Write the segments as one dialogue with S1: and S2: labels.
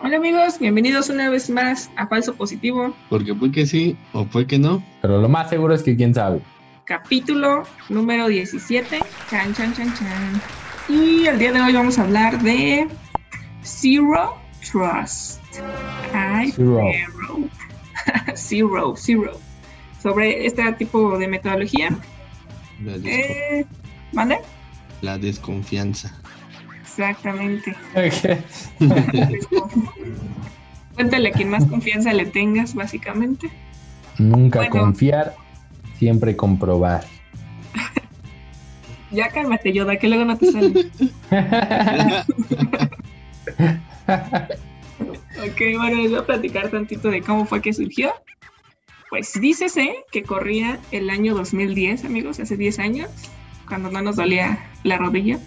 S1: Hola amigos, bienvenidos una vez más a Falso Positivo.
S2: Porque puede que sí o puede que no.
S3: Pero lo más seguro es que quién sabe.
S1: Capítulo número 17. Chan, chan, chan, chan. Y el día de hoy vamos a hablar de Zero Trust. Ay,
S3: Zero.
S1: zero. zero. Sobre este tipo de metodología. Eh, ¿Mande?
S2: La desconfianza.
S1: Exactamente. Cuéntale a quien más confianza le tengas, básicamente.
S3: Nunca
S1: Bueno.
S3: confiar, siempre comprobar.
S1: Ya cálmate, Yoda, que luego no te sale. Ok, bueno, les voy a platicar tantito de cómo fue que surgió. Pues dícese que corría el año 2010, amigos, hace 10 años, cuando no nos dolía la rodilla.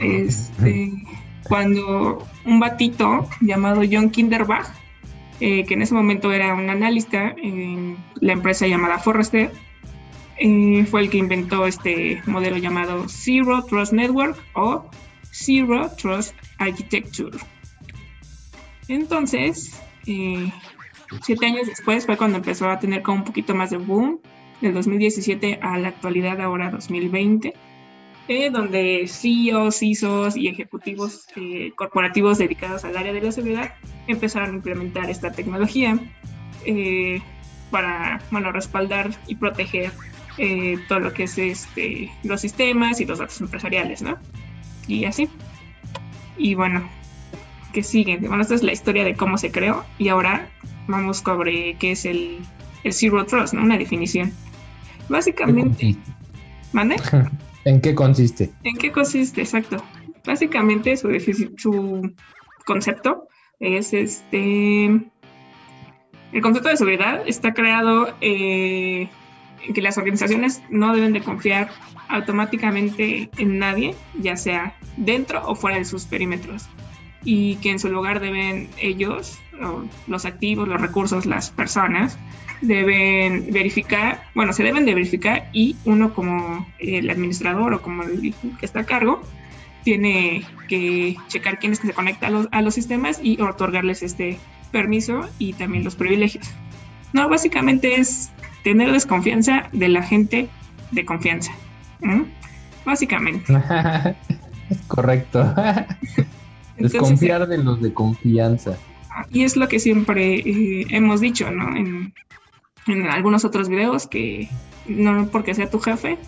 S1: Este, cuando un batito llamado John Kinderbach, eh, que en ese momento era un analista en la empresa llamada Forrester, eh, fue el que inventó este modelo llamado Zero Trust Network o Zero Trust Architecture. Entonces, eh, siete años después fue cuando empezó a tener como un poquito más de boom, del 2017 a la actualidad, ahora 2020, eh, donde CEOs, CISOs y ejecutivos eh, corporativos dedicados al área de la seguridad empezaron a implementar esta tecnología eh, para bueno, respaldar y proteger eh, todo lo que es este, los sistemas y los datos empresariales, ¿no? Y así. Y bueno, que sigue. Bueno, esta es la historia de cómo se creó y ahora vamos sobre qué es el, el Zero Trust, ¿no? Una definición.
S3: ¿Qué
S1: Básicamente? ¿mande?
S3: ¿En qué consiste?
S1: ¿En qué consiste? Exacto. Básicamente su concepto es este... El concepto de seguridad está creado eh, en que las organizaciones no deben de confiar automáticamente en nadie, ya sea dentro o fuera de sus perímetros, y que en su lugar deben ellos, los activos, los recursos, las personas, deben verificar, bueno, se deben de verificar y uno como el administrador o como el que está a cargo tiene que checar quién es que se conecta a los, a los sistemas y otorgarles este permiso y también los privilegios. No, básicamente es tener desconfianza de la gente de confianza. Básicamente.
S3: es correcto.
S1: Entonces,
S3: Desconfiar de los de confianza.
S1: Y es lo que siempre eh, hemos dicho, ¿no? En, en algunos otros videos, que no porque sea tu jefe,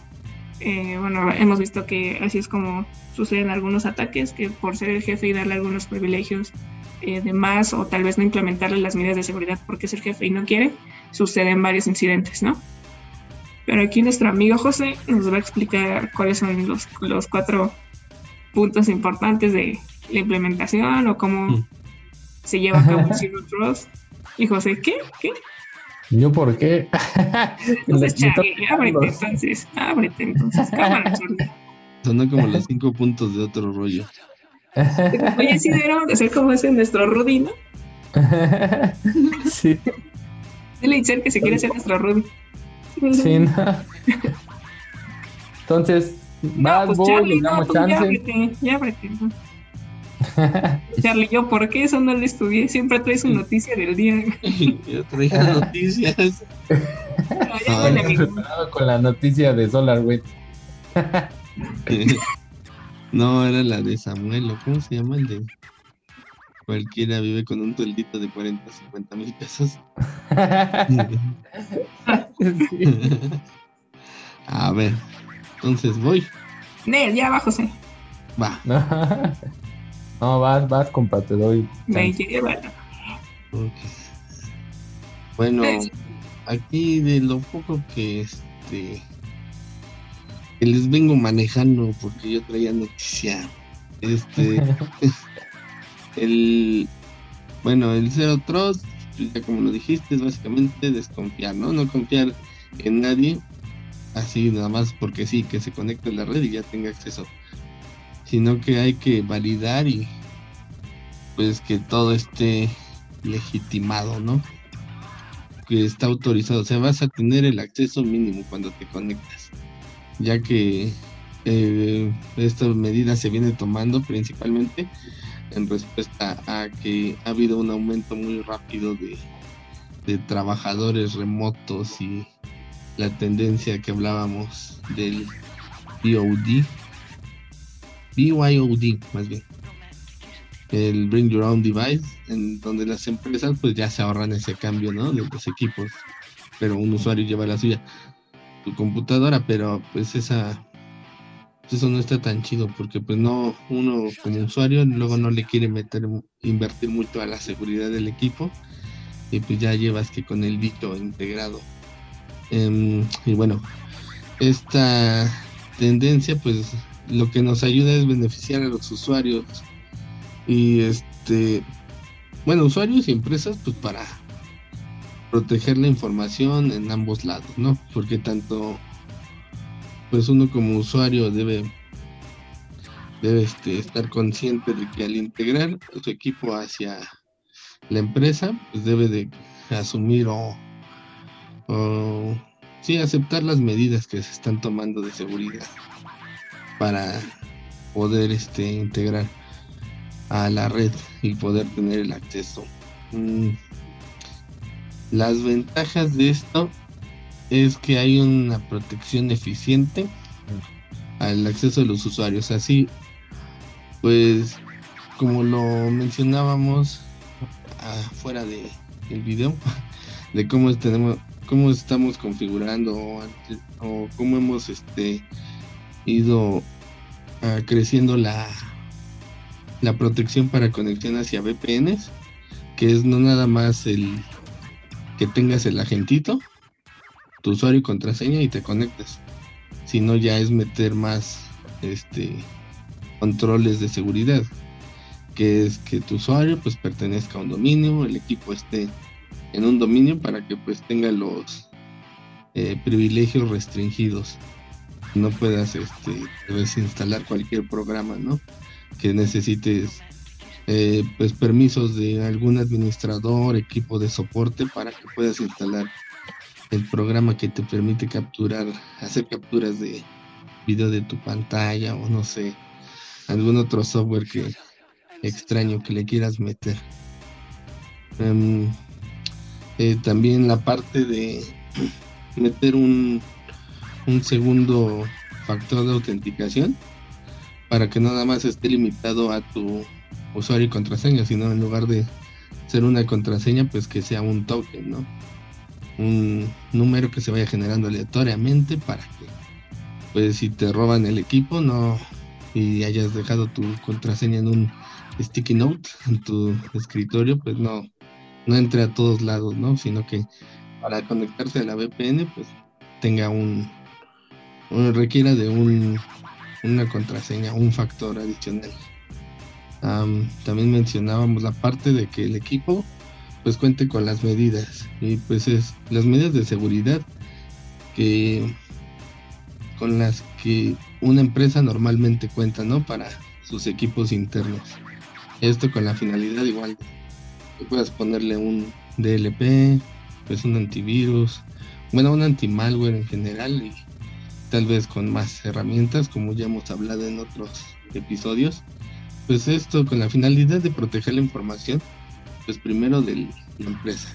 S1: eh, bueno, hemos visto que así es como suceden algunos ataques, que por ser el jefe y darle algunos privilegios eh, de más o tal vez no implementarle las medidas de seguridad porque es el jefe y no quiere, suceden varios incidentes, ¿no? Pero aquí nuestro amigo José nos va a explicar cuáles son los, los cuatro puntos importantes de la implementación o cómo
S2: Mm.
S1: Se lleva a cabo Zero Trust. Y José, ¿qué? ¿Qué?
S3: ¿Yo por qué?
S1: Entonces, Charlie, ábrete entonces, ábrete entonces, cámara, Charlie.
S2: Sonó como los cinco puntos de otro rollo.
S1: Oye, sí deberíamos de ser como ese nuestro Rudy, ¿no?
S3: sí,
S1: Dile a Itzel que se quiere ser nuestro Rudy.
S3: sí, no. Entonces,
S1: No,
S3: vas,
S1: pues Charlie, no,
S3: damos
S1: pues ya
S3: chance.
S1: ábrete, ya ábrete. ¿no? Charlie, yo, ¿por qué eso no lo estudié? Siempre traes su noticia del día.
S2: Yo traía noticias.
S1: Ah, ya.
S3: Preparado con la noticia de SolarWet.
S2: No, era la de Samuel, ¿o ¿cómo se llama? El de cualquiera vive con un sueldito de 40, 50 mil pesos. A ver, entonces voy.
S1: Nel, ya va, José.
S2: Va.
S3: No, vas, vas, compa, te doy.
S2: Bueno, aquí de lo poco que este que les vengo manejando porque yo traía noticia. Este el bueno, el Zero Trust, pues, ya como lo dijiste, es básicamente desconfiar, ¿no? No confiar en nadie, así nada más porque sí, que se conecte a la red y ya tenga acceso. Sino que hay que validar y pues que todo esté legitimado, ¿no? Que está autorizado, o sea, vas a tener el acceso mínimo cuando te conectas, ya que eh, esta medida se viene tomando principalmente en respuesta a que ha habido un aumento muy rápido de, de trabajadores remotos y la tendencia que hablábamos del BOD, BYOD más bien, el Bring Your Own Device, en donde las empresas pues ya se ahorran ese cambio, ¿no? De los equipos, pero un usuario lleva la suya, su computadora, pero pues esa eso no está tan chido porque pues no uno como usuario luego no le quiere meter invertir mucho a la seguridad del equipo y pues ya llevas que con el bicho integrado em, y bueno esta tendencia pues lo que nos ayuda es beneficiar a los usuarios. Y este bueno usuarios y empresas pues para proteger la información en ambos lados no porque tanto pues uno como usuario debe debe este, estar consciente de que al integrar su equipo hacia la empresa, pues debe de asumir o, o sí aceptar las medidas que se están tomando de seguridad para poder este integrar a la red y poder tener el acceso. Mm, las ventajas de esto es que hay una protección eficiente al acceso de los usuarios. Así, pues, como lo mencionábamos afuera de el video, de cómo tenemos, cómo estamos configurando o, cómo hemos este ido ah, creciendo la la protección para conexión hacia VPNs, que es no nada más el que tengas el agentito, tu usuario y contraseña y te conectas. Si no, ya es meter más este controles de seguridad, que es que tu usuario pues pertenezca a un dominio, el equipo esté en un dominio para que pues tenga los eh, privilegios restringidos. No puedas este, desinstalar cualquier programa, ¿no? Que necesites eh, pues permisos de algún administrador, equipo de soporte para que puedas instalar el programa que te permite capturar, hacer capturas de video de tu pantalla o no sé, algún otro software que extraño que le quieras meter. Em, eh, también la parte de meter un, un segundo factor de autenticación para que nada más esté limitado a tu usuario y contraseña, sino en lugar de ser una contraseña, pues que sea un token, ¿no? un número que se vaya generando aleatoriamente para que pues si te roban el equipo no y hayas dejado tu contraseña en un sticky note en tu escritorio pues no no entre a todos lados no sino que para conectarse a la VPN pues tenga un, requiera de un una contraseña un factor adicional también mencionábamos la parte de que el equipo pues cuente con las medidas y pues es las medidas de seguridad que con las que una empresa normalmente cuenta, ¿no? Para sus equipos internos. Esto con la finalidad igual que puedas ponerle un DLP, pues un antivirus, bueno, un anti-malware en general y tal vez con más herramientas como ya hemos hablado en otros episodios. Pues esto con la finalidad de proteger la información pues primero de la empresa,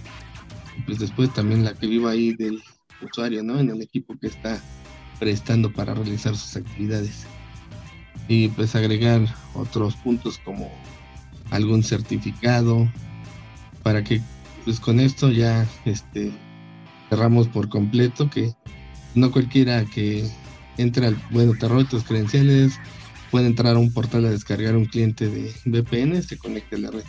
S2: pues después también la que viva ahí del usuario, ¿no? En el equipo que está prestando para realizar sus actividades. Y pues agregar otros puntos como algún certificado para que pues con esto ya este cerramos por completo que no cualquiera que entre al bueno te robe tus credenciales puede entrar a un portal a descargar un cliente de VPN se conecte a la red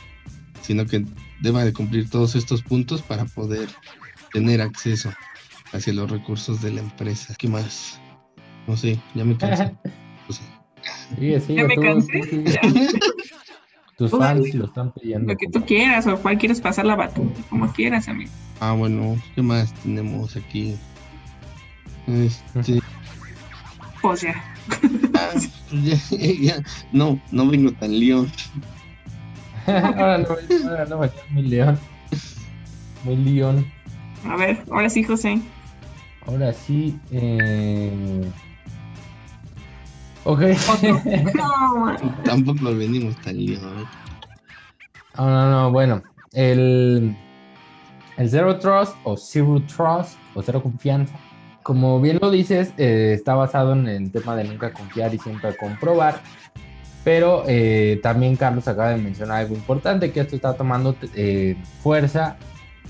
S2: sino que deba de cumplir todos estos puntos para poder tener acceso hacia los recursos de la empresa. ¿Qué más? No sé, ya me cansé.
S1: ya me cansé.
S3: Tus fans lo están pidiendo.
S1: Lo que tú quieras, o cual quieres pasar la batuta, como quieras, amigo.
S2: Ah, bueno, ¿qué más tenemos aquí? Este.
S1: Pues ya.
S2: Ya, ya, no, no vengo tan león.
S3: ahora no, ahora no, muy león. Muy león.
S1: A ver, ahora sí, José.
S3: Ahora sí. Eh... Ok.
S1: No,
S2: Tampoco venimos tan lío. ¿eh?
S3: No, no, no, bueno. El, el Zero Trust o Zero Trust o Cero Confianza, como bien lo dices, eh, está basado en el tema de nunca confiar y siempre comprobar. Pero eh, también Carlos acaba de mencionar algo importante, que esto está tomando eh, fuerza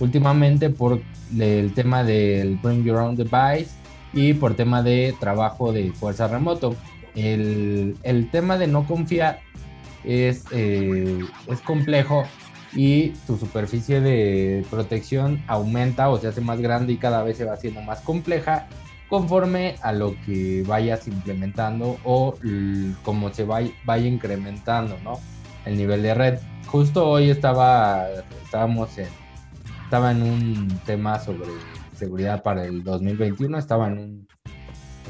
S3: últimamente por el tema del Bring Your Own Device y por tema de trabajo de fuerza remoto. El, tema de no confiar es complejo y tu superficie de protección aumenta o se hace más grande y cada vez se va haciendo más compleja conforme a lo que vayas implementando o como se vaya, vaya incrementando ¿no? el nivel de red. Justo hoy estaba, estábamos en, estaba en un tema sobre seguridad para el 2021, estaba en un,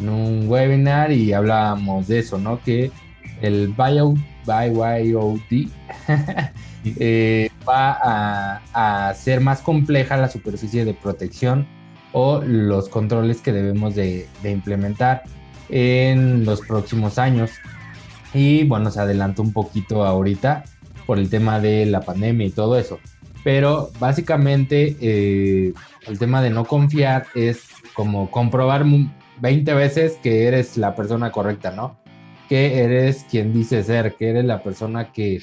S3: en un webinar y hablábamos de eso, ¿no? Que el bio, BYOD eh, va a, hacer más compleja la superficie de protección o los controles que debemos de, implementar en los próximos años. Y bueno, se adelantó un poquito ahorita por el tema de la pandemia y todo eso. Pero básicamente eh, el tema de no confiar es como comprobar mu- 20 veces que eres la persona correcta, ¿no? Que eres quien dice ser, que eres la persona que,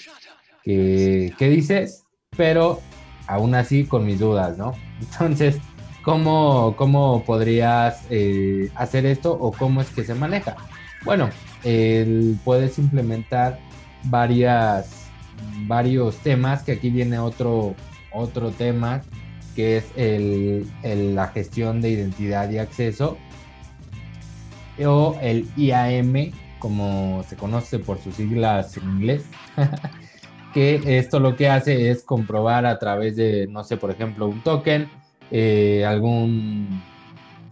S3: que, dices, pero aún así con mis dudas, ¿no? Entonces, ¿cómo, cómo podrías eh, hacer esto o cómo es que se maneja? Bueno, puedes implementar varias, varios temas, que aquí viene otro, otro tema, que es el, el- la gestión de identidad y acceso, o el IAM, como se conoce por sus siglas en inglés, que esto lo que hace es comprobar a través de, no sé, por ejemplo, un token, eh, algún,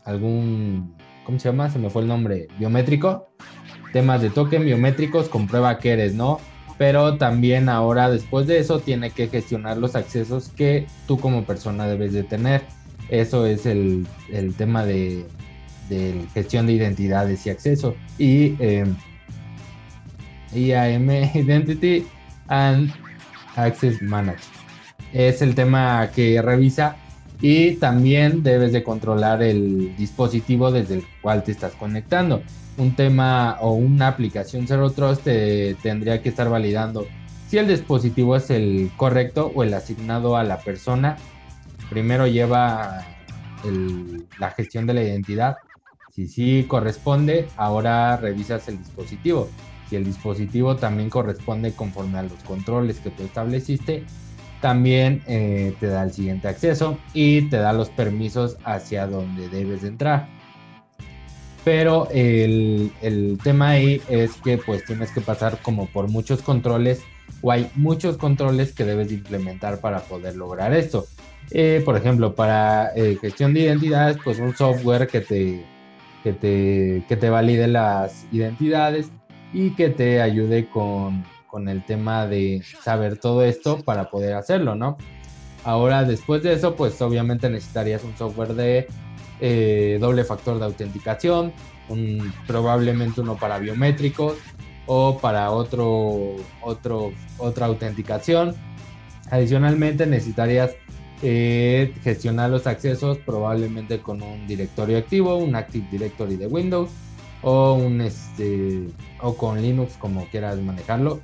S3: algún, ¿cómo se llama? Se me fue el nombre, biométrico, temas de token biométricos, comprueba que eres, ¿no? Pero también ahora después de eso tiene que gestionar los accesos que tú como persona debes de tener. Eso es el, el tema de, de gestión de identidades y acceso. Y eh, IAM, Identity and Access Management. Es el tema que revisa y también debes de controlar el dispositivo desde el cual te estás conectando. Un tema o una aplicación Zero Trust te tendría que estar validando si el dispositivo es el correcto o el asignado a la persona. Primero lleva el- la gestión de la identidad. Si sí corresponde, ahora revisas el dispositivo. Si el dispositivo también corresponde conforme a los controles que tú estableciste, también eh, te da el siguiente acceso y te da los permisos hacia donde debes de entrar. Pero el, el tema ahí es que pues tienes que pasar como por muchos controles o hay muchos controles que debes de implementar para poder lograr esto. Eh, por ejemplo, para eh, gestión de identidades, pues un software que te, que te, que te valide las identidades y que te ayude con, con el tema de saber todo esto para poder hacerlo, ¿no? Ahora, después de eso, pues obviamente necesitarías un software de eh, doble factor de autenticación, probablemente uno para biométricos o para otro, otro, otra autenticación. Adicionalmente necesitarías eh, gestionar los accesos probablemente con un directorio activo, un Active Directory de Windows o un este o con Linux como quieras manejarlo.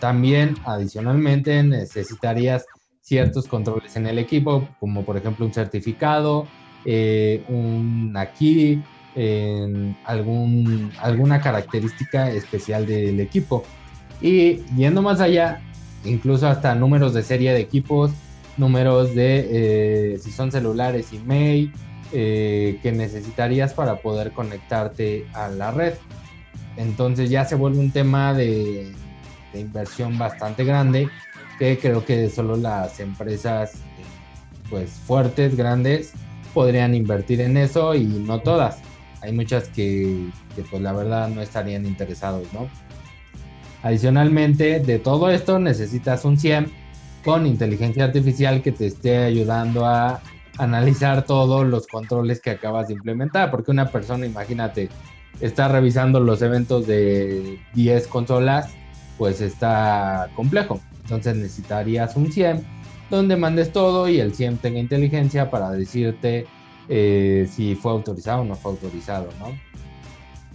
S3: También adicionalmente necesitarías ciertos controles en el equipo, como por ejemplo un certificado, eh, una key, en algún, alguna característica especial del equipo. Y yendo más allá, incluso hasta números de serie de equipos, números de eh, si son celulares, email, eh, que necesitarías para poder conectarte a la red. Entonces ya se vuelve un tema de, inversión bastante grande que creo que solo las empresas pues fuertes, grandes, podrían invertir en eso y no todas. Hay muchas que, que pues la verdad no estarían interesados, ¿no? Adicionalmente de todo esto necesitas un CIEM con inteligencia artificial que te esté ayudando a analizar todos los controles que acabas de implementar, porque una persona, imagínate, estar revisando los eventos de 10 consolas, pues está complejo. Entonces necesitarías un SIEM donde mandes todo y el SIEM tenga inteligencia para decirte eh, si fue autorizado o no fue autorizado, ¿no?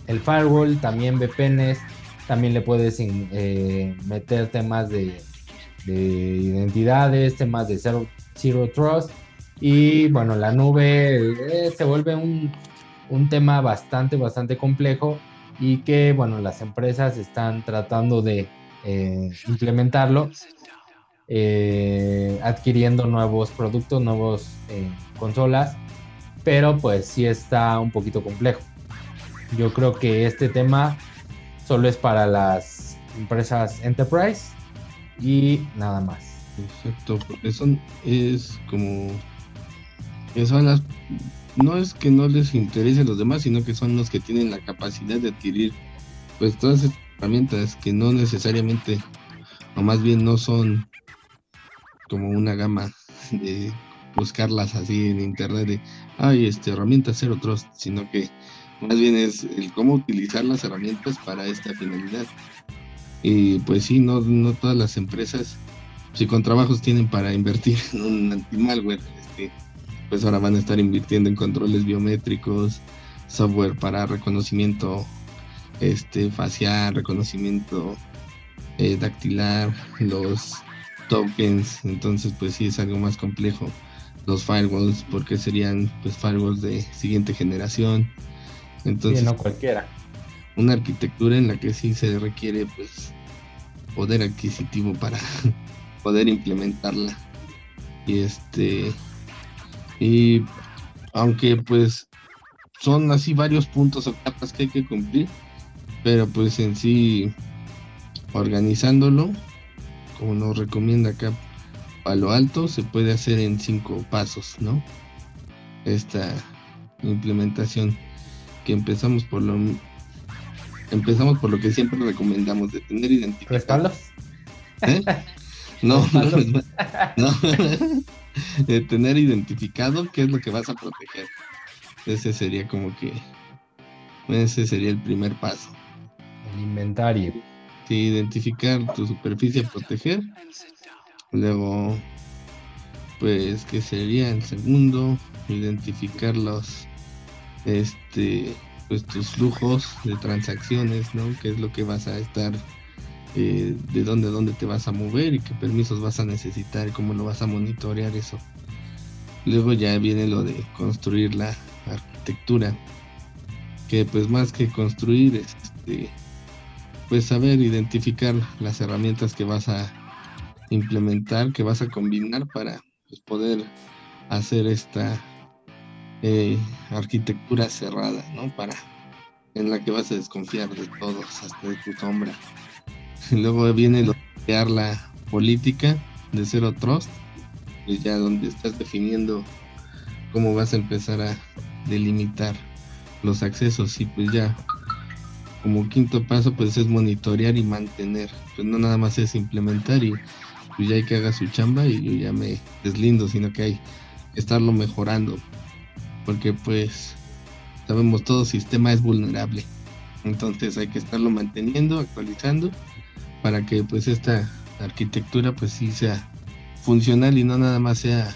S3: El firewall también VPNs, también le puedes eh, meter temas de, identidades, temas de zero, trust y bueno, la nube eh, se vuelve un, un tema bastante, bastante complejo y que, bueno, las empresas están tratando de eh, implementarlo, eh, adquiriendo nuevos productos, nuevos eh, consolas, pero pues sí está un poquito complejo. Yo creo que este tema solo es para las empresas enterprise y nada más.
S2: Exacto, porque son, es como, son las no es que no les interese a los demás, sino que son los que tienen la capacidad de adquirir pues todas estas herramientas que no necesariamente, o más bien no son como una gama de buscarlas así en internet de, ay, este, herramientas cero trust, sino que más bien es el cómo utilizar las herramientas para esta finalidad. Y pues sí, no, no todas las empresas, si con trabajos tienen para invertir en un anti-malware, pues ahora van a estar invirtiendo en controles biométricos, software para reconocimiento este, facial, reconocimiento eh, dactilar, los tokens, entonces pues sí es algo más complejo. Los firewalls, porque serían pues firewalls de siguiente generación. Entonces,
S3: no cualquiera.
S2: Una arquitectura en la que sí se requiere pues poder adquisitivo para poder implementarla. Y este y aunque pues son así varios puntos o capas que hay que cumplir, pero pues en sí organizándolo, como nos recomienda acá Palo Alto, se puede hacer en cinco pasos, ¿no? Esta implementación que empezamos por lo empezamos por lo que siempre recomendamos de tener identificados. ¿Eh? No, no, no. de tener identificado qué es lo que vas a proteger. Ese sería como que ese sería el primer paso.
S3: El inventario.
S2: Sí, identificar tu superficie a proteger. Luego, pues, ¿qué sería el segundo? Identificar los, este, pues tus flujos de transacciones, ¿no? ¿Qué es lo que vas a estar eh, de dónde, dónde te vas a mover y qué permisos vas a necesitar y cómo lo vas a monitorear eso. Luego ya viene lo de construir la arquitectura, que pues más que construir, este, pues saber identificar las herramientas que vas a implementar, que vas a combinar para pues, poder hacer esta eh, arquitectura cerrada, ¿no? Para en la que vas a desconfiar de todos, hasta de tu sombra. Luego viene lo crear la política de Zero Trust, pues ya donde estás definiendo cómo vas a empezar a delimitar los accesos. Y pues ya como quinto paso pues es monitorear y mantener, pues no nada más es implementar y pues ya hay que haga su chamba y yo ya me deslindo, sino que hay que estarlo mejorando, porque pues sabemos todo sistema es vulnerable, entonces hay que estarlo manteniendo, actualizando para que pues esta arquitectura pues sí sea funcional y no nada más sea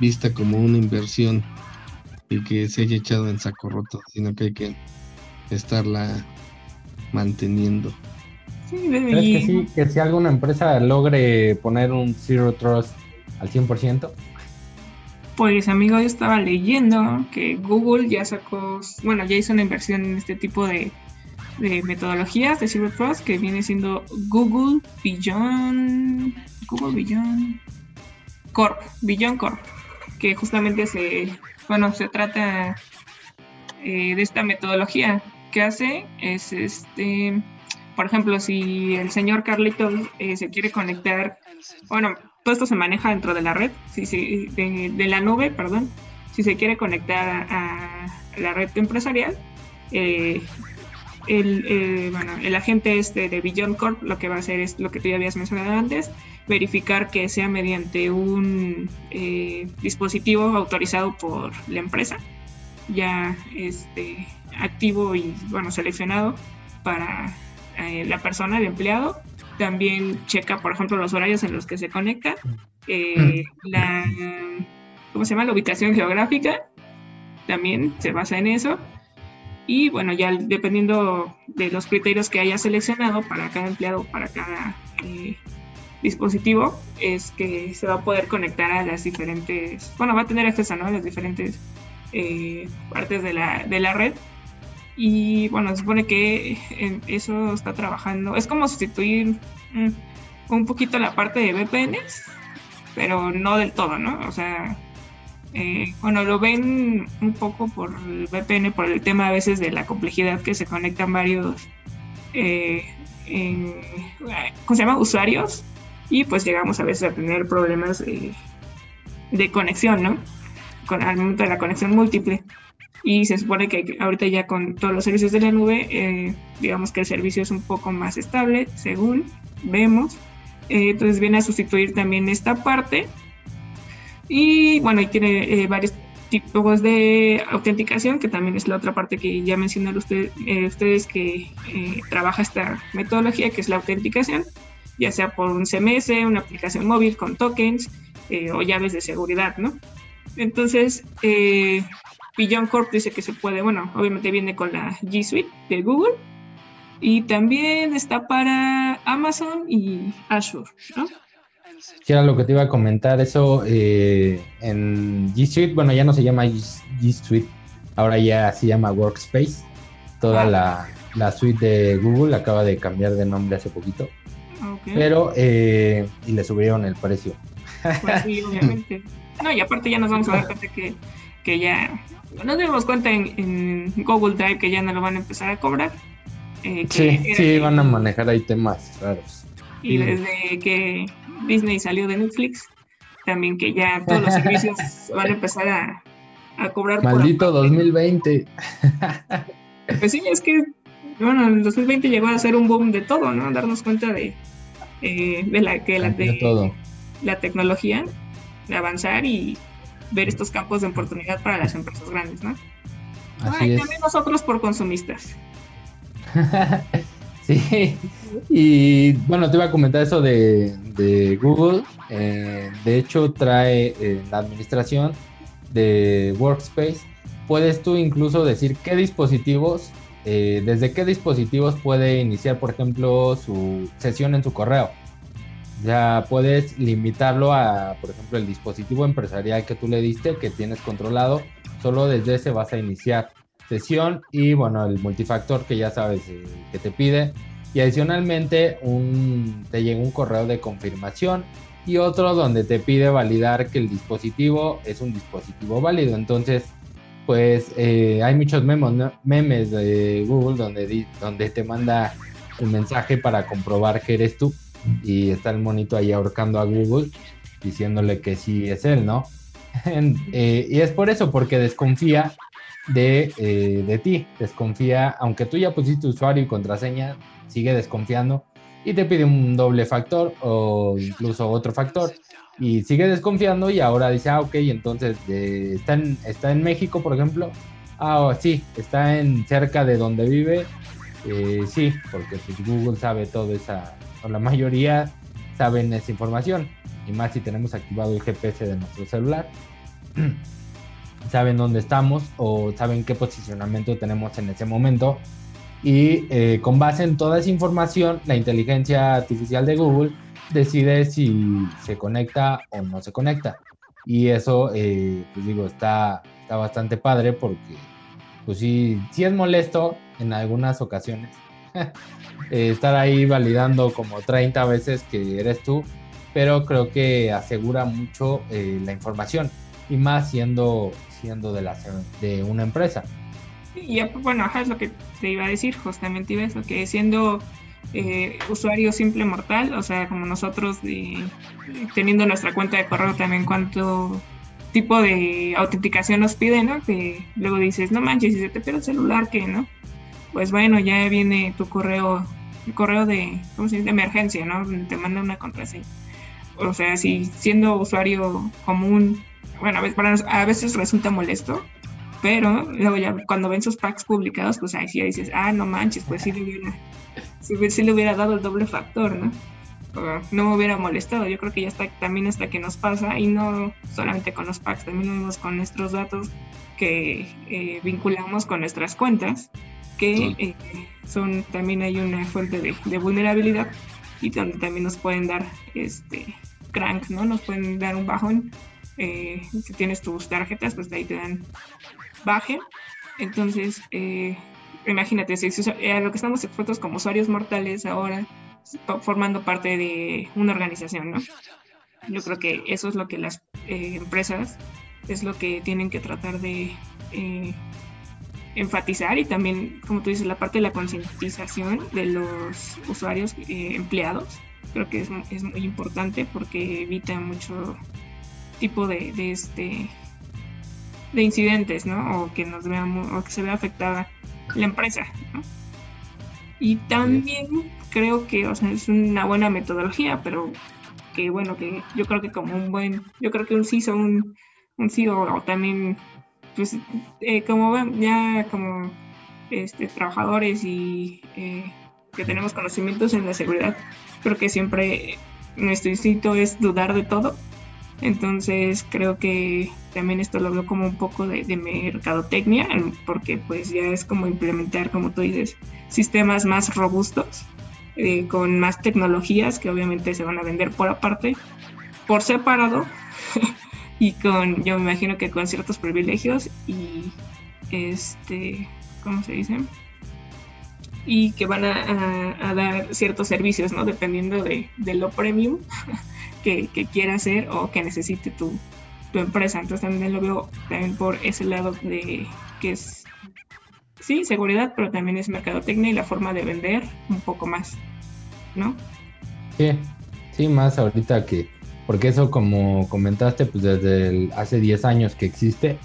S2: vista como una inversión y que se haya echado en saco roto, sino que hay que estarla manteniendo.
S3: Sí, ¿Crees que sí, que si alguna empresa logre poner un Zero Trust al 100%?
S1: Pues amigo, yo estaba leyendo que Google ya sacó, bueno, ya hizo una inversión en este tipo de de metodologías de Zero Trust que viene siendo Google Beyond Google Beyond Corp, Beyond Corp, que justamente se, bueno, se trata eh, de esta metodología que hace es este, por ejemplo, si el señor Carlitos eh, se quiere conectar, bueno, todo esto se maneja dentro de la red, si de, la nube, perdón, si se quiere conectar a, la red empresarial, eh, el, eh, bueno, el agente este de Beyond Corp lo que va a hacer es lo que tú ya habías mencionado antes, verificar que sea mediante un eh, dispositivo autorizado por la empresa ya este, activo y bueno, seleccionado para eh, la persona, el empleado. También checa, por ejemplo, los horarios en los que se conecta, la, ¿cómo se llama? La ubicación geográfica, también se basa en eso. Y bueno, ya dependiendo de los criterios que haya seleccionado para cada empleado, para cada eh, dispositivo, es que se va a poder conectar a las diferentes, bueno, va a tener acceso a las diferentes eh, partes de la, de la red. Y bueno, se supone que eso está trabajando, es como sustituir mm, un poquito la parte de VPNs, pero no del todo, ¿no? O sea, eh, bueno, lo ven un poco por el VPN, por el tema a veces de la complejidad que se conectan varios, eh, ¿cómo se llama? Usuarios y pues llegamos a veces a tener problemas de conexión, ¿no? Con, al momento de la conexión múltiple. Y se supone que ahorita ya con todos los servicios de la nube, eh, digamos que el servicio es un poco más estable, según vemos. entonces viene a sustituir también esta parte y bueno, y tiene eh, varios tipos de autenticación, que también es la otra parte que ya mencionaron eh, ustedes que eh, trabaja esta metodología, que es la autenticación, ya sea por un CMS, una aplicación móvil con tokens o llaves de seguridad, ¿no? Entonces, eh, Corp dice que se puede, bueno, obviamente viene con la G Suite de Google y también está para Amazon y Azure, ¿no?
S3: Que era lo que te iba a comentar, eso eh, en G Suite, bueno, ya no se llama G Suite, ahora ya se llama Workspace. Toda ah. la, suite de Google acaba de cambiar de nombre hace poquito. Pero, eh, y le subieron el precio.
S1: Pues sí, obviamente. No, y aparte ya nos vamos a dar cuenta que, que ya, nos dimos cuenta en, Google Drive que ya no lo van a empezar a cobrar.
S3: Eh, sí, sí, van a manejar ahí temas raros.
S1: Y desde que Disney salió de Netflix, también que ya todos los servicios van a empezar a, a cobrar.
S3: Maldito 2020.
S1: Pues sí, es que, bueno, el 2020 llegó a ser un boom de todo, ¿no? Darnos cuenta de, eh, de la que la, de, la tecnología, de avanzar y ver estos campos de oportunidad para las empresas grandes, ¿no? Así también nosotros por consumistas.
S3: Sí, y bueno, te iba a comentar eso de, Google. Eh, de hecho, trae eh, la administración de Workspace. Puedes tú incluso decir qué dispositivos, eh, desde qué dispositivos puede iniciar, por ejemplo, su sesión en su correo. Ya puedes limitarlo a, por ejemplo, el dispositivo empresarial que tú le diste, que tienes controlado. Solo desde ese vas a iniciar y bueno, el multifactor que ya sabes eh, que te pide. Y adicionalmente un, te llega un correo de confirmación y otro donde te pide validar que el dispositivo es un dispositivo válido. Entonces, pues eh, hay muchos memes de Google donde, donde te manda un mensaje para comprobar que eres tú y está el monito ahí ahorcando a Google diciéndole que sí es él, ¿no? Eh, y es por eso, porque desconfía de, eh, de ti. Desconfía, aunque tú ya pusiste usuario y contraseña, sigue desconfiando y te pide un doble factor o incluso otro factor y sigue desconfiando y ahora dice, ah, ok, entonces está, en, está en México, por ejemplo. Ah, sí, está en cerca de donde vive. Eh, sí, porque pues, Google sabe todo esa, o la mayoría saben esa información. Y más si tenemos activado el GPS de nuestro celular. saben dónde estamos o saben qué posicionamiento tenemos en ese momento. Y eh, con base en toda esa información, la inteligencia artificial de Google decide si se conecta o no se conecta. Y eso, eh, pues digo, está, está bastante padre porque, pues sí, sí es molesto en algunas ocasiones eh, estar ahí validando como 30 veces que eres tú, pero creo que asegura mucho la información y más siendo siendo de, la, de una empresa.
S1: Y bueno, es lo que te iba a decir, justamente iba eso, que siendo eh, usuario simple mortal, o sea, como nosotros, teniendo nuestra cuenta de correo también, cuánto tipo de autenticación nos pide, ¿no? Que luego dices, no manches, si se te pierde el celular, ¿qué, no? Pues bueno, ya viene tu correo, el correo de, ¿cómo se dice? De emergencia, ¿no? Te manda una contraseña. O sea, si siendo usuario común bueno, a veces resulta molesto, pero luego ya cuando ven sus packs publicados, pues ahí sí dices, ah, no manches, pues sí le hubiera, sí, le hubiera dado el doble factor, ¿no? no me hubiera molestado. Yo creo que ya está también hasta que nos pasa, y no solamente con los packs, también lo vemos con nuestros datos que eh, vinculamos con nuestras cuentas, que eh, son también hay una fuente de, de, vulnerabilidad y donde también nos pueden dar este crank, ¿no? Nos pueden dar un bajón. Eh, si tienes tus tarjetas, pues ahí te dan baje. Entonces, imagínate, si, a lo que estamos expuestos como usuarios mortales ahora, formando parte de una organización, ¿no? Yo creo que eso es lo que las eh, empresas es lo que tienen que tratar de eh, enfatizar y también, como tú dices, la parte de la concientización de los usuarios eh, empleados. Creo que es, es, muy importante porque evita mucho tipo de, de, este de incidentes, ¿no? O que nos veamos o que se vea afectada la empresa, ¿no? Y también creo que o sea, es una buena metodología, pero que bueno, que yo creo que como un buen, yo creo que un CISO, un, un CEO o también, pues eh, como ya como este, trabajadores y eh, que tenemos conocimientos en la seguridad, creo que siempre nuestro instinto es dudar de todo entonces creo que también esto lo veo como un poco de, mercadotecnia, porque pues ya es como implementar, como tú dices, sistemas más robustos, eh, con más tecnologías que obviamente se van a vender por aparte, por separado, y con, yo me imagino que con ciertos privilegios y, este, ¿cómo se dice? Y que van a, dar ciertos servicios, ¿no? Dependiendo de, de lo premium. que, quiera hacer o que necesite tu, empresa. Entonces también lo veo también por ese lado de que es, sí, seguridad, pero también es mercadotecnia y la forma de vender un poco más, ¿no?
S3: Sí, sí, más ahorita que, porque eso como comentaste, pues desde hace 10 años que existe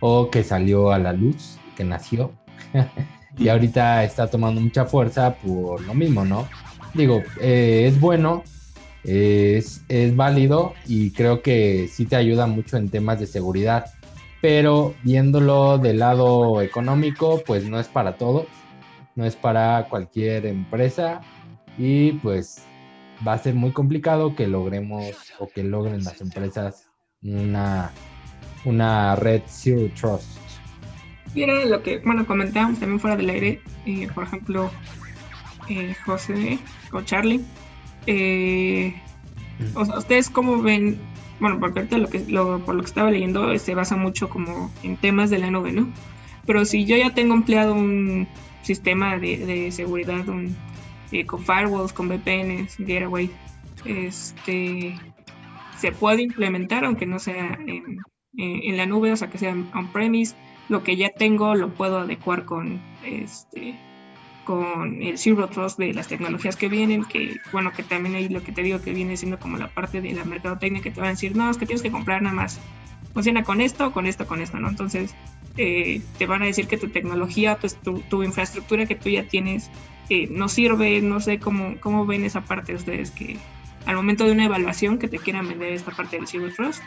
S3: o que salió a la luz, que nació. y ahorita está tomando mucha fuerza por lo mismo, ¿no? Digo, eh, es bueno es, válido y creo que sí te ayuda mucho en temas de seguridad. Pero viéndolo del lado económico, pues no es para todos, no es para cualquier empresa y pues va a ser muy complicado que logremos o que logren las empresas una, una red Zero Trust.
S1: Y lo que, bueno, comentábamos también fuera del aire, eh, por ejemplo, eh, José o Charlie, eh, ¿ustedes cómo ven? Bueno, porque ahorita lo que, por lo que estaba leyendo se basa mucho como en temas de la nube, ¿no? Pero si yo ya tengo empleado un sistema de, seguridad, un, eh, con firewalls, con VPNs, Gateway, este, se puede implementar aunque no sea en, en la nube, o sea, que sea on-premise. Lo que ya tengo lo puedo adecuar con este con el Zero Trust de las tecnologías que vienen, que bueno, que también ahí lo que te digo que viene siendo como la parte de la mercadotecnia que te van a decir, no, es que tienes que comprar nada más, funciona con esto, con esto, con esto, ¿no? Entonces eh, te van a decir que tu tecnología, pues tu, tu infraestructura que tú ya tienes eh, no sirve, no sé cómo, cómo ven esa parte ustedes que al momento de una evaluación que te quieran vender esta parte del Zero Trust,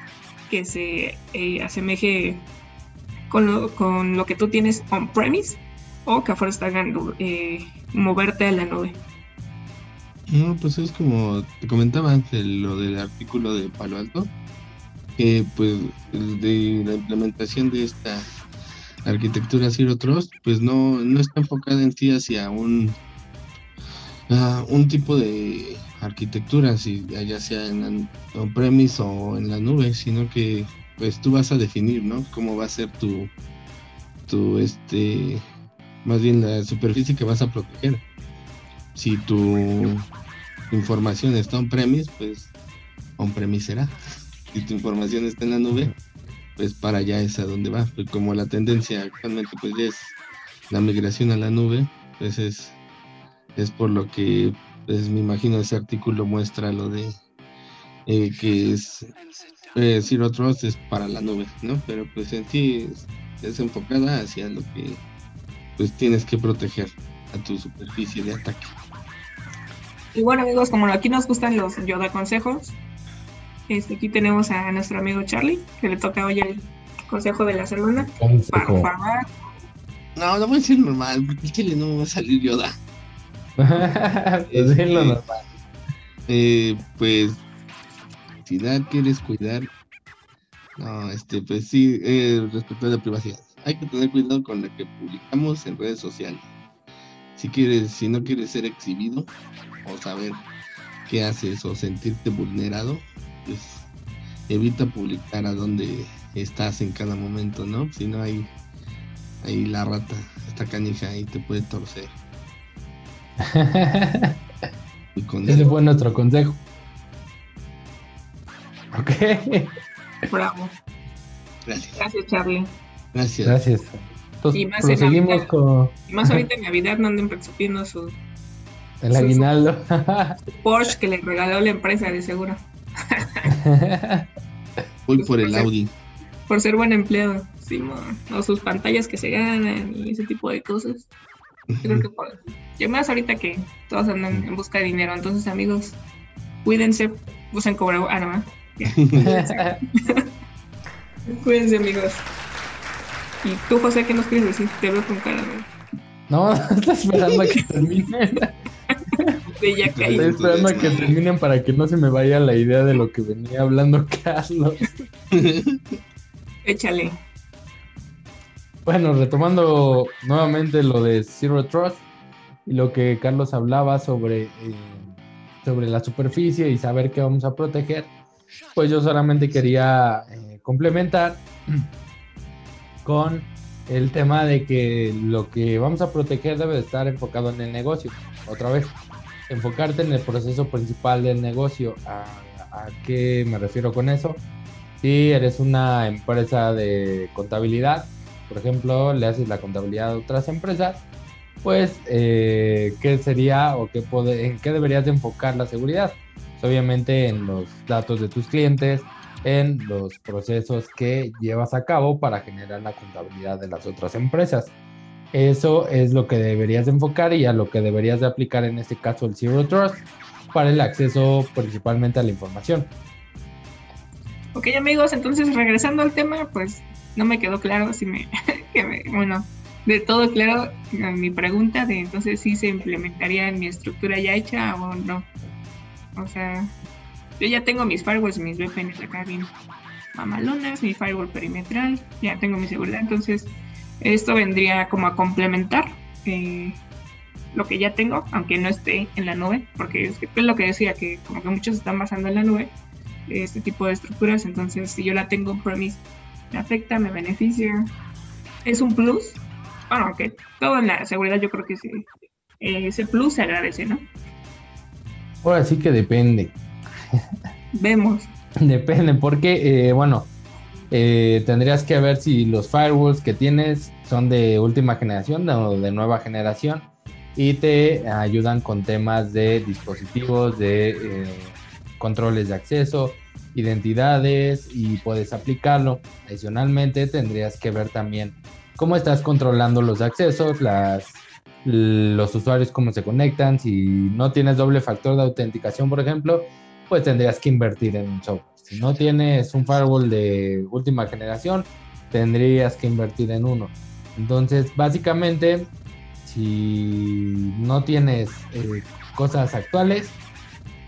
S1: que se eh, asemeje con lo, con lo que tú tienes on-premise o que afuera está eh, moverte a la nube.
S2: No, pues es como te comentaba antes lo del artículo de Palo Alto, que pues de la implementación de esta arquitectura Zero Trust, pues no, no está enfocada en sí hacia un, un tipo de arquitectura, si ya sea en on-premise o en la nube, sino que pues tú vas a definir, ¿no? Cómo va a ser tu, tu este más bien la superficie que vas a proteger. Si tu información está on-premise, pues on-premise será. Si tu información está en la nube, pues para allá es a donde va. Pues como la tendencia actualmente pues es la migración a la nube, pues es, es por lo que pues me imagino ese artículo muestra lo de eh, que es eh, Zero Trust es para la nube, ¿no? Pero pues en sí es enfocada hacia lo que pues tienes que proteger a tu superficie de ataque.
S1: Y bueno amigos, como aquí nos gustan los Yoda consejos, este, aquí tenemos a nuestro amigo Charlie, que le toca hoy Consejo de la semana.
S3: Consejo.
S1: Por favor.
S2: No, lo voy a decir normal, porque el chile no va a salir Yoda.
S3: pues lo normal.
S2: Eh, pues, si nada quieres cuidar, no, este, pues sí, eh, respecto a la privacidad, hay que tener cuidado con lo que publicamos en redes sociales. Si quieres, si no quieres ser exhibido o saber qué haces o sentirte vulnerado, pues evita publicar a dónde estás en cada momento, ¿no? Si no hay ahí la rata, esta canija ahí te puede torcer. Y con
S3: Ese
S2: eso,
S3: fue nuestro consejo. Ok.
S1: Bravo.
S2: gracias.
S1: Gracias, Charlie.
S2: Gracias.
S3: Gracias. Entonces,
S1: Y más en
S3: proseguimos
S1: Navidad.
S3: con
S1: Y más ahorita en Navidad no anden presumiendo su,
S3: el aguinaldo.
S1: su Porsche que le regaló la empresa, de seguro.
S2: Voy por el Audi.
S1: Por ser buen empleado. Sí, mo. o sus pantallas que se ganan y ese tipo de cosas. Yo creo que por... Y más ahorita que todos andan en busca de dinero. Entonces, amigos, cuídense, usen cubrebocas. Ah, no, ¿eh? Cuídense, amigos. Y tú, José, ¿qué nos quieres decir? Te veo con cara de,
S3: no, está esperando a que terminen.
S1: de ya
S3: Estoy
S1: caí.
S3: esperando a que terminen para que no se me vaya la idea de lo que venía hablando Carlos.
S1: Échale.
S3: Bueno, retomando nuevamente lo de Zero Trust y lo que Carlos hablaba sobre, eh, sobre la superficie y saber qué vamos a proteger, pues yo solamente quería eh, complementar con el tema de que lo que vamos a proteger debe de estar enfocado en el negocio. Otra vez, enfocarte en el proceso principal del negocio. ¿A, qué me refiero con eso? Si eres una empresa de contabilidad, por ejemplo, le haces la contabilidad a otras empresas, pues, eh, ¿qué sería o qué en qué deberías de enfocar la seguridad? Pues, obviamente en los datos de tus clientes, en los procesos que llevas a cabo para generar la contabilidad de las otras empresas. Eso es lo que deberías de enfocar y a lo que deberías de aplicar en este caso el Zero Trust para el acceso principalmente a la información.
S1: Ok, amigos, entonces regresando al tema, pues no me quedó claro si me, que me- bueno, de todo claro mi pregunta de entonces si se implementaría en mi estructura ya hecha o no. O sea, yo ya tengo mis firewalls y mis VPNs acá bien mamalonas, mi firewall perimetral, ya tengo mi seguridad, entonces esto vendría como a complementar eh, lo que ya tengo, aunque no esté en la nube, porque es, que- es lo que decía, que como que muchos están basando en la nube, este tipo de estructuras. Entonces, si yo la tengo en premise, me afecta, me beneficia. Es un plus. Bueno, aunque todo en la seguridad yo creo que sí, eh, ese plus se agradece, ¿no?
S3: Ahora sí que depende.
S1: Vemos.
S3: Depende, porque, eh, bueno, eh, tendrías que ver si los firewalls que tienes son de última generación o de nueva generación y te ayudan con temas de dispositivos, de eh, controles de acceso, identidades y puedes aplicarlo. Adicionalmente, tendrías que ver también cómo estás controlando los accesos, las, los usuarios cómo se conectan. Si no tienes doble factor de autenticación, por ejemplo, pues tendrías que invertir en un software. Si no tienes un firewall de última generación, tendrías que invertir en uno. Entonces, básicamente, si no tienes eh, cosas actuales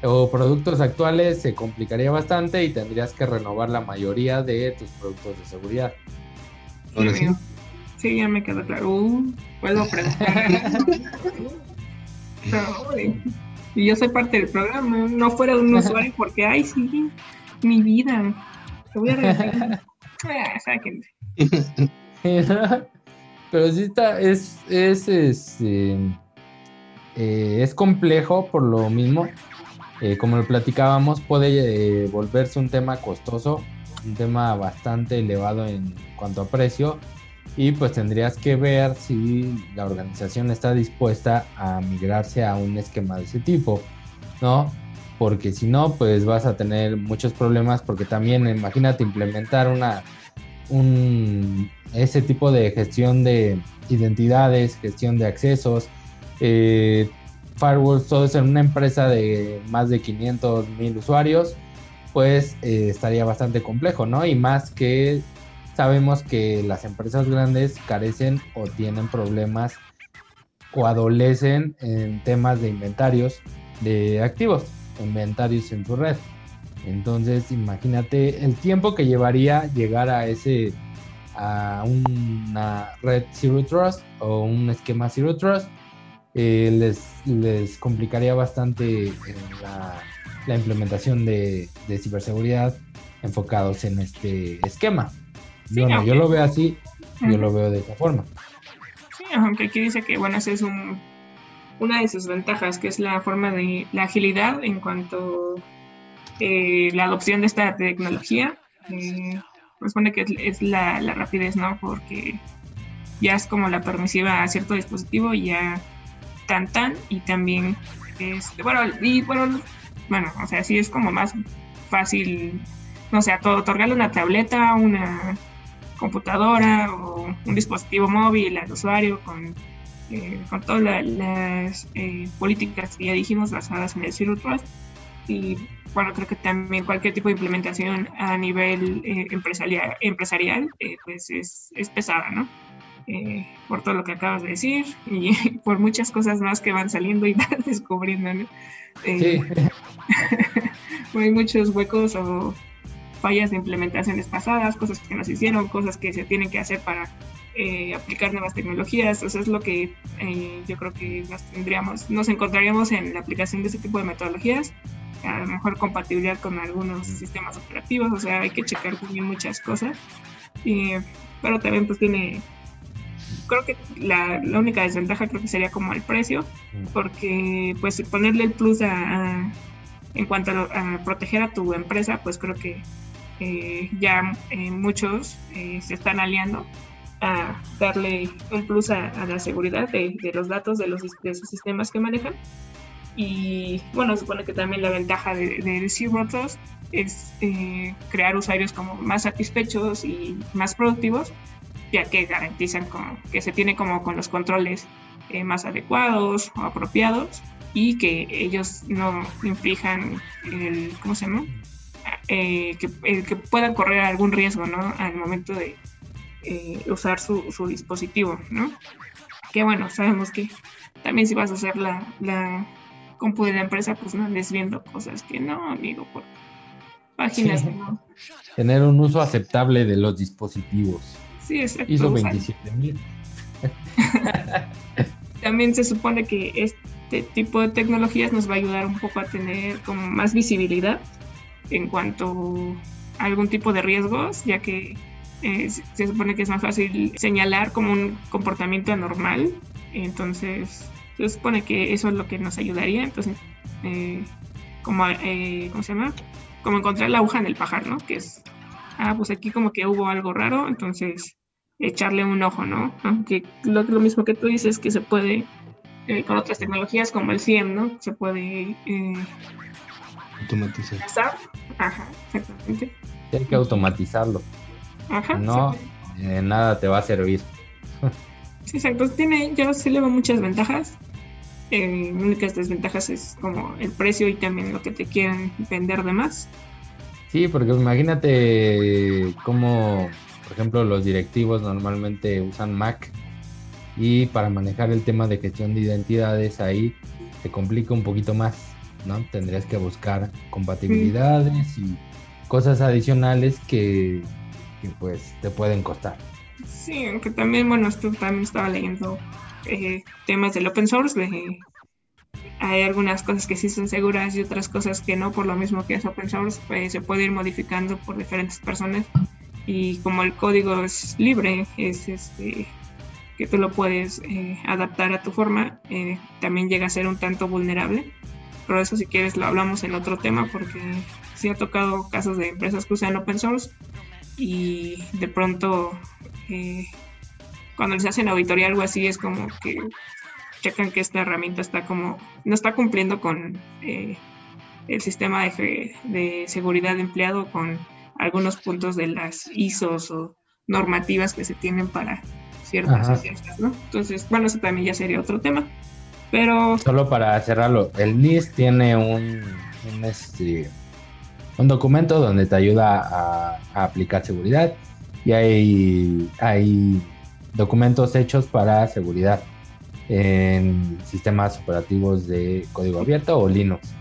S3: o productos actuales, se complicaría bastante y tendrías que renovar la mayoría de tus productos de seguridad.
S2: Sí,
S1: ya me quedó claro. Uh, puedo preguntar. Y yo soy parte del programa, no fuera un usuario porque, ay, sí, mi vida. Te voy a regalar. Ah, sáquense.
S3: Pero sí está, es, es, este, eh, es complejo por lo mismo. Eh, como lo platicábamos, puede eh, volverse un tema costoso, un tema bastante elevado en cuanto a precio. Y pues tendrías que ver si la organización está dispuesta a migrarse a un esquema de ese tipo, ¿no? Porque si no, pues vas a tener muchos problemas porque también imagínate implementar una, un, ese tipo de gestión de identidades, gestión de accesos, eh, firewalls, todo eso en una empresa de más de 500 mil usuarios, pues eh, estaría bastante complejo, ¿no? Y más que sabemos que las empresas grandes carecen o tienen problemas o adolecen en temas de inventarios de activos, inventarios en su red. Entonces, imagínate el tiempo que llevaría llegar a ese a una red Zero Trust o un esquema Zero Trust, eh, les, les complicaría bastante la, la, implementación de, de, ciberseguridad enfocados en este esquema. Yo, yo lo veo así, yo lo veo de esa forma.
S1: Sí, aunque aquí dice que, bueno, esa es un, una de sus ventajas, que es la forma de la agilidad en cuanto eh, la adopción de esta tecnología. Eh, supone que es, la, rapidez, ¿no? Porque ya es como la permisiva a cierto dispositivo y ya tan tan y también este, bueno, y bueno, bueno, o sea, sí es como más fácil, no sé, otorgarle una tableta, una computadora o un dispositivo móvil al usuario con, eh, con todas las eh, políticas que ya dijimos basadas en el Zero Trust y bueno, creo que también cualquier tipo de implementación a nivel eh, empresarial, empresarial eh, pues es, es, pesada, ¿no? Eh, por todo lo que acabas de decir y por muchas cosas más que van saliendo y van descubriendo, ¿no? sí. hay muchos huecos o fallas de implementaciones pasadas, cosas que nos hicieron, cosas que se tienen que hacer para aplicar nuevas tecnologías. Eso es lo que yo creo que nos tendríamos, nos encontraríamos en la aplicación de ese tipo de metodologías a lo mejor compatibilidad con algunos sistemas operativos, o sea, hay que checar también muchas cosas. pero también pues tiene, creo que la, la, única desventaja creo que sería como el precio, porque pues ponerle el plus a, en cuanto a, proteger a tu empresa, pues creo que eh, ya eh, muchos eh, se están aliando a darle un plus a, la seguridad de, de, los datos de los de sistemas que manejan y bueno, supone que también la ventaja de, de Zero Trust es eh, crear usuarios como más satisfechos y más productivos, ya que garantizan como, que se tiene como con los controles eh, más adecuados o apropiados y que ellos no inflijan el, ¿cómo se llama? Eh, que, que, puedan correr algún riesgo, ¿no? Al momento de usar su, su, dispositivo, ¿no? Que bueno, sabemos que también si vas a hacer la, la compu de la empresa, pues no andes viendo cosas que no, amigo, por páginas no.
S3: Tener un uso aceptable de los dispositivos.
S1: Sí, exacto.
S3: Hizo 27 mil.
S1: También se supone que este tipo de tecnologías nos va a ayudar un poco a tener como más visibilidad en cuanto a algún tipo de riesgos, ya que eh, se supone que es más fácil señalar como un comportamiento anormal. Entonces, se supone que eso es lo que nos ayudaría, entonces, eh, como, eh, ¿cómo se llama? Como encontrar la aguja en el pajar, ¿no? Que es, ah, pues aquí como que hubo algo raro, entonces echarle un ojo, ¿no? Aunque lo, lo mismo que tú dices, que se puede, eh, con otras tecnologías como el CIEM, ¿no? Se puede...
S2: automatizar.
S1: Ajá, exactamente.
S3: Hay que automatizarlo. Ajá. No, nada te va a servir.
S1: Sí, exacto. Tiene, yo sí le veo muchas ventajas. Eh, únicas desventajas es como el precio y también lo que te quieren vender de más.
S3: Sí, porque imagínate cómo, por ejemplo, los directivos normalmente usan Mac y para manejar el tema de gestión de identidades ahí te complica un poquito más, ¿no? Tendrías que buscar compatibilidades y cosas adicionales que, que pues te pueden costar.
S1: Sí, aunque también, bueno, esto también estaba leyendo eh, temas del open source. hay algunas cosas que sí son seguras y otras cosas que no, por lo mismo que es open source, pues, se puede ir modificando por diferentes personas. Y como el código es libre, es este que tú lo puedes eh, adaptar a tu forma, eh, también llega a ser un tanto vulnerable. Pero eso si quieres lo hablamos en otro tema porque sí ha tocado casos de empresas que usan open source y de pronto eh, cuando les hacen auditoría algo así es como que checan que esta herramienta está como no está cumpliendo con eh, el sistema de, de, seguridad de empleado con algunos puntos de las ISOs o normativas que se tienen para ciertas ¿no? Entonces, bueno, eso también ya sería otro tema. Pero.
S3: Solo para cerrarlo, el NIS tiene un, un, este, un documento donde te ayuda a, a aplicar seguridad y hay, hay documentos hechos para seguridad en sistemas operativos de código abierto o Linux.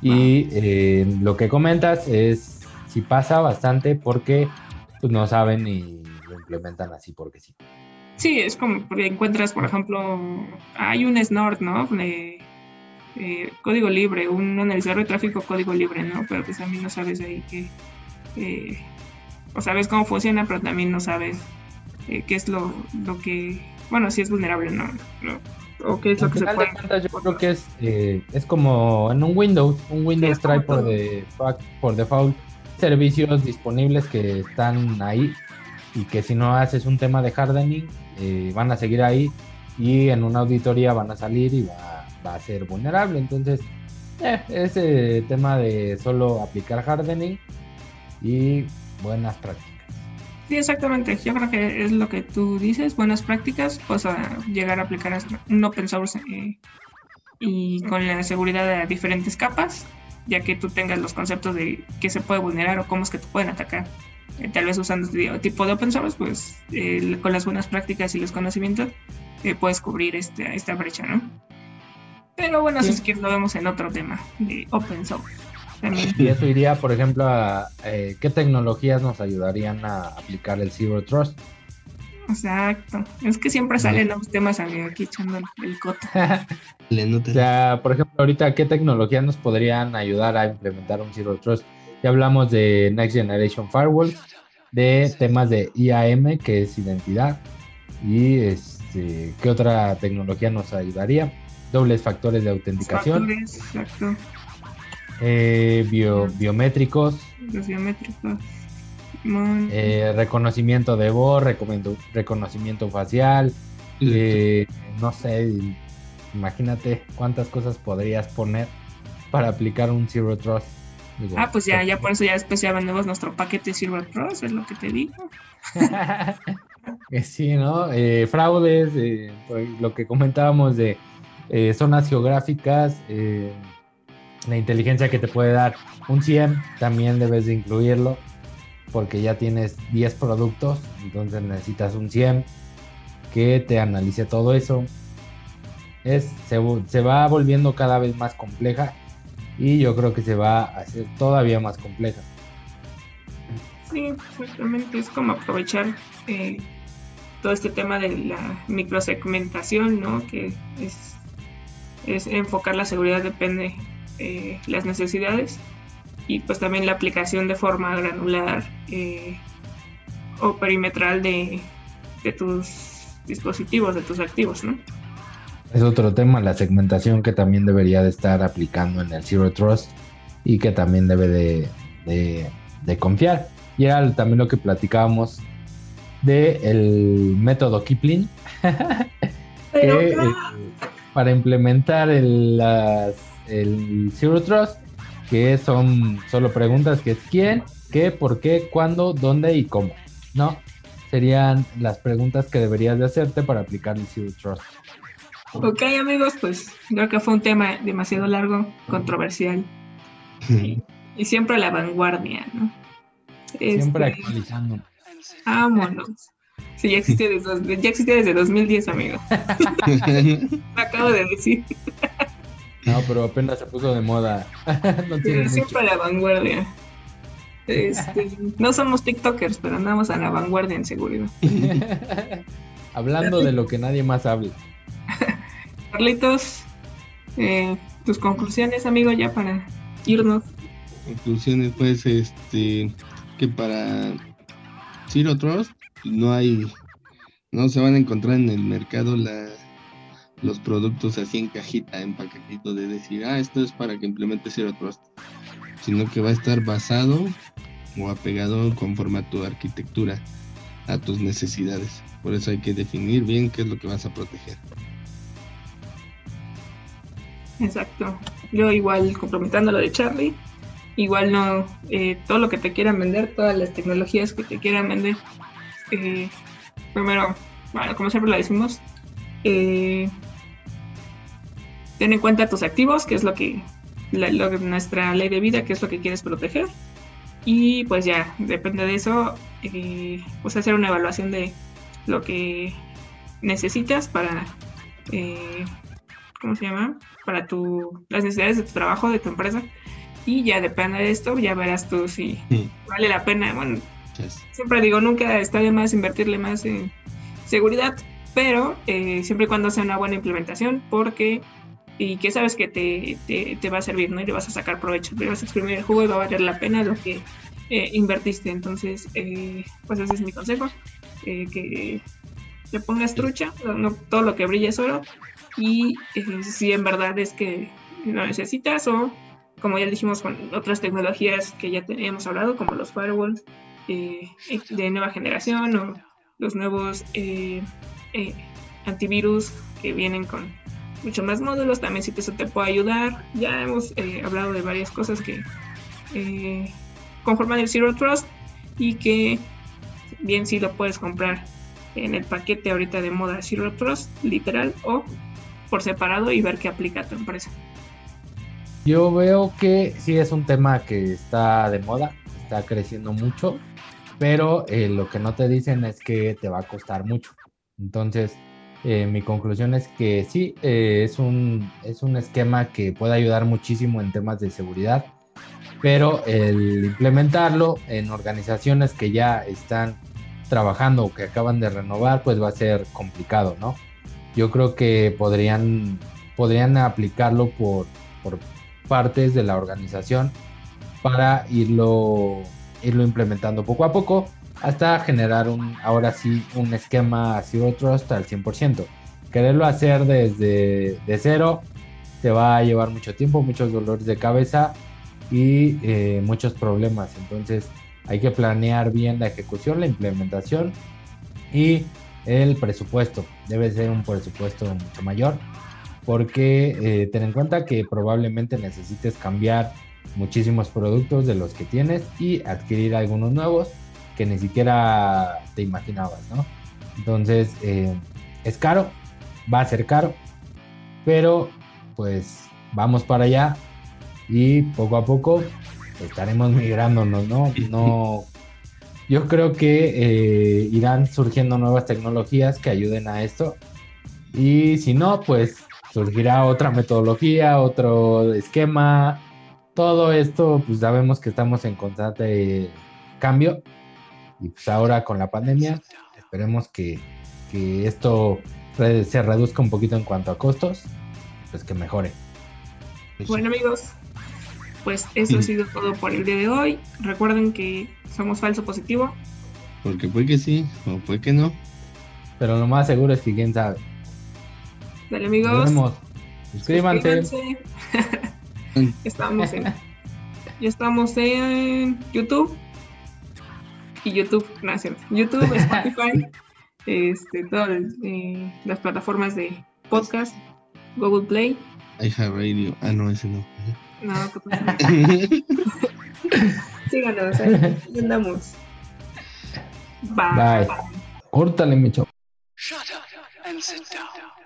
S3: Y eh, lo que comentas es si pasa bastante porque pues, no saben y lo implementan así porque sí.
S1: Sí, es como porque encuentras, por ejemplo, hay un snort, ¿no? De, eh, código libre, un analizador de tráfico código libre, ¿no? Pero pues también no sabes ahí que, eh, o sabes cómo funciona, pero también no sabes eh, qué es lo, lo que, bueno, si es vulnerable, ¿no? o qué es lo que se puede.
S3: yo creo que es, es como en un Windows, un Windows trae por, de, por default servicios disponibles que están ahí y que si no haces un tema de hardening eh, van a seguir ahí y en una auditoría van a salir y va, a ser vulnerable. Entonces, eh, ese tema de solo aplicar hardening y buenas prácticas.
S1: Sí, exactamente. Yo creo que es lo que tú dices, buenas prácticas, pues a llegar a aplicar un open source eh, y con la seguridad de diferentes capas, ya que tú tengas los conceptos de qué se puede vulnerar o cómo es que te pueden atacar. Eh, tal vez usando este tipo de open source, pues con las buenas prácticas y los conocimientos eh, puedes cubrir este, esta brecha, ¿no? Pero bueno, si es que lo vemos en otro tema de open source.
S3: Y eso iría, por ejemplo, a eh, qué tecnologías nos ayudarían a aplicar el Zero Trust.
S1: Exacto. Es que siempre salen los temas aquí echando el coto.
S3: o sea, por ejemplo, ahorita, ¿qué tecnologías nos podrían ayudar a implementar un Zero Trust? Ya hablamos de Next Generation Firewall, de temas de IAM, que es identidad, y este, qué otra tecnología nos ayudaría. Dobles factores de autenticación. Eh, biométricos.
S1: Los biométricos.
S3: Eh, reconocimiento de voz, reconocimiento facial. Eh, no sé, imagínate cuántas cosas podrías poner para aplicar un Zero Trust
S1: ah, pues ya, ya por eso ya después ya vendemos nuestro paquete Silver Cross, es lo que te digo.
S3: sí, ¿no? Eh, fraudes, eh, lo que comentábamos de eh, zonas geográficas, la inteligencia que te puede dar un 100, también debes de incluirlo, porque ya tienes 10 productos, entonces necesitas un 100 que te analice todo eso. Es, se, se va volviendo cada vez más compleja y yo creo que se va a hacer todavía más compleja.
S1: Sí, exactamente, es como aprovechar eh, todo este tema de la microsegmentación, ¿no? Que es, es enfocar la seguridad depende de eh, las necesidades y pues también la aplicación de forma granular eh, o perimetral de, de tus dispositivos, de tus activos, ¿no?
S3: Es otro tema, la segmentación que también debería de estar aplicando en el Zero Trust y que también debe de, confiar. Y era también lo que platicábamos del el método Kipling, que, eh, para implementar el, el Zero Trust, que son solo preguntas que es quién, qué, por qué, cuándo, dónde y cómo. ¿No? Serían las preguntas que deberías de hacerte para aplicar el Zero Trust.
S1: Ok, amigos, pues creo que fue un tema demasiado largo, controversial. y, siempre a la vanguardia, ¿no?
S3: Siempre este, actualizando.
S1: Vámonos. Sí, ya existe, desde, ya existe desde 2010, amigo. Lo acabo de decir.
S3: no, pero apenas se puso de moda.
S1: siempre a la vanguardia. Este, no somos TikTokers, pero andamos a la vanguardia en seguridad.
S3: Hablando de lo que nadie más habla.
S1: Carlitos, eh, tus conclusiones, amigo, ya para irnos.
S2: Conclusiones, pues, este, que para Zero Trust no hay, no se van a encontrar en el mercado los productos así en cajita, en paquetito de decir, ah, esto es para que implemente Zero Trust, sino que va a estar basado o apegado conforme a tu arquitectura, a tus necesidades. Por eso hay que definir bien qué es lo que vas a proteger.
S1: Exacto. Yo igual complementando lo de Charlie, igual no, eh, todo lo que te quieran vender, todas las tecnologías que te quieran vender, eh, primero, bueno, como siempre lo decimos, eh, ten en cuenta tus activos, que es lo que, nuestra ley de vida, que es lo que quieres proteger, y pues ya, depende de eso, eh, pues hacer una evaluación de lo que necesitas para, eh, ¿cómo se llama? Para tu, las necesidades de tu trabajo, de tu empresa. Y ya depende de esto, ya verás tú si vale la pena. Bueno, siempre digo, nunca está de más invertirle más en seguridad, pero eh, siempre y cuando sea una buena implementación, porque y que sabes que te, te, va a servir, ¿no? Y le vas a sacar provecho, le vas a exprimir el jugo y va a valer la pena lo que eh, invertiste. Entonces, eh, pues ese es mi consejo, que le pongas trucha, no, todo lo que brilla es oro, y si en verdad es que lo necesitas o, como ya dijimos con otras tecnologías que ya hemos hablado, como los firewalls de nueva generación o los nuevos antivirus que vienen con mucho más módulos, también si eso te puede ayudar. Ya hemos eh, hablado de varias cosas que eh, conforman el Zero Trust y que bien si lo puedes comprar en el paquete ahorita de moda Zero Trust, literal, o por separado y ver qué aplica tu empresa.
S3: Yo veo que sí es un tema que está de moda, está creciendo mucho, pero eh, lo que no te dicen es que te va a costar mucho. Entonces, eh, mi conclusión es que sí, eh, es, un, es un esquema que puede ayudar muchísimo en temas de seguridad, pero el implementarlo en organizaciones que ya están trabajando o que acaban de renovar, pues va a ser complicado, ¿no? Yo creo que podrían, podrían aplicarlo por, por partes de la organización para irlo, irlo implementando poco a poco hasta generar un, ahora sí, un esquema Zero Trust al 100%. Quererlo hacer desde de cero te va a llevar mucho tiempo, muchos dolores de cabeza y eh, muchos problemas. Entonces hay que planear bien la ejecución, la implementación y el presupuesto. Debe ser un presupuesto mucho mayor porque eh, ten en cuenta que probablemente necesites cambiar muchísimos productos de los que tienes y adquirir algunos nuevos que ni siquiera te imaginabas, ¿no? Entonces, eh, es caro, va a ser caro, pero pues vamos para allá y poco a poco estaremos migrándonos, ¿no? No, yo creo que eh, irán surgiendo nuevas tecnologías que ayuden a esto. Y si no, pues surgirá otra metodología, otro esquema, todo esto, pues sabemos que estamos en constante cambio. Y pues ahora con la pandemia, esperemos que, esto se reduzca un poquito en cuanto a costos, pues que mejore.
S1: Bueno amigos, pues eso ha sido todo por el día de hoy. Recuerden que somos falso positivo.
S2: Porque puede que sí, o puede que no.
S3: Pero lo más seguro es que quién sabe.
S1: Dale amigos.
S3: Suscríbanse.
S1: estamos en, ya estamos en YouTube y YouTube, gracias. YouTube, Spotify, este, todas eh, las plataformas de podcast, Google Play.
S2: Radio, ah, no, ese no.
S1: No, ¿qué Síganos, ahí andamos.
S3: Bye. Bye. Córtale, mi Shut up and sit down.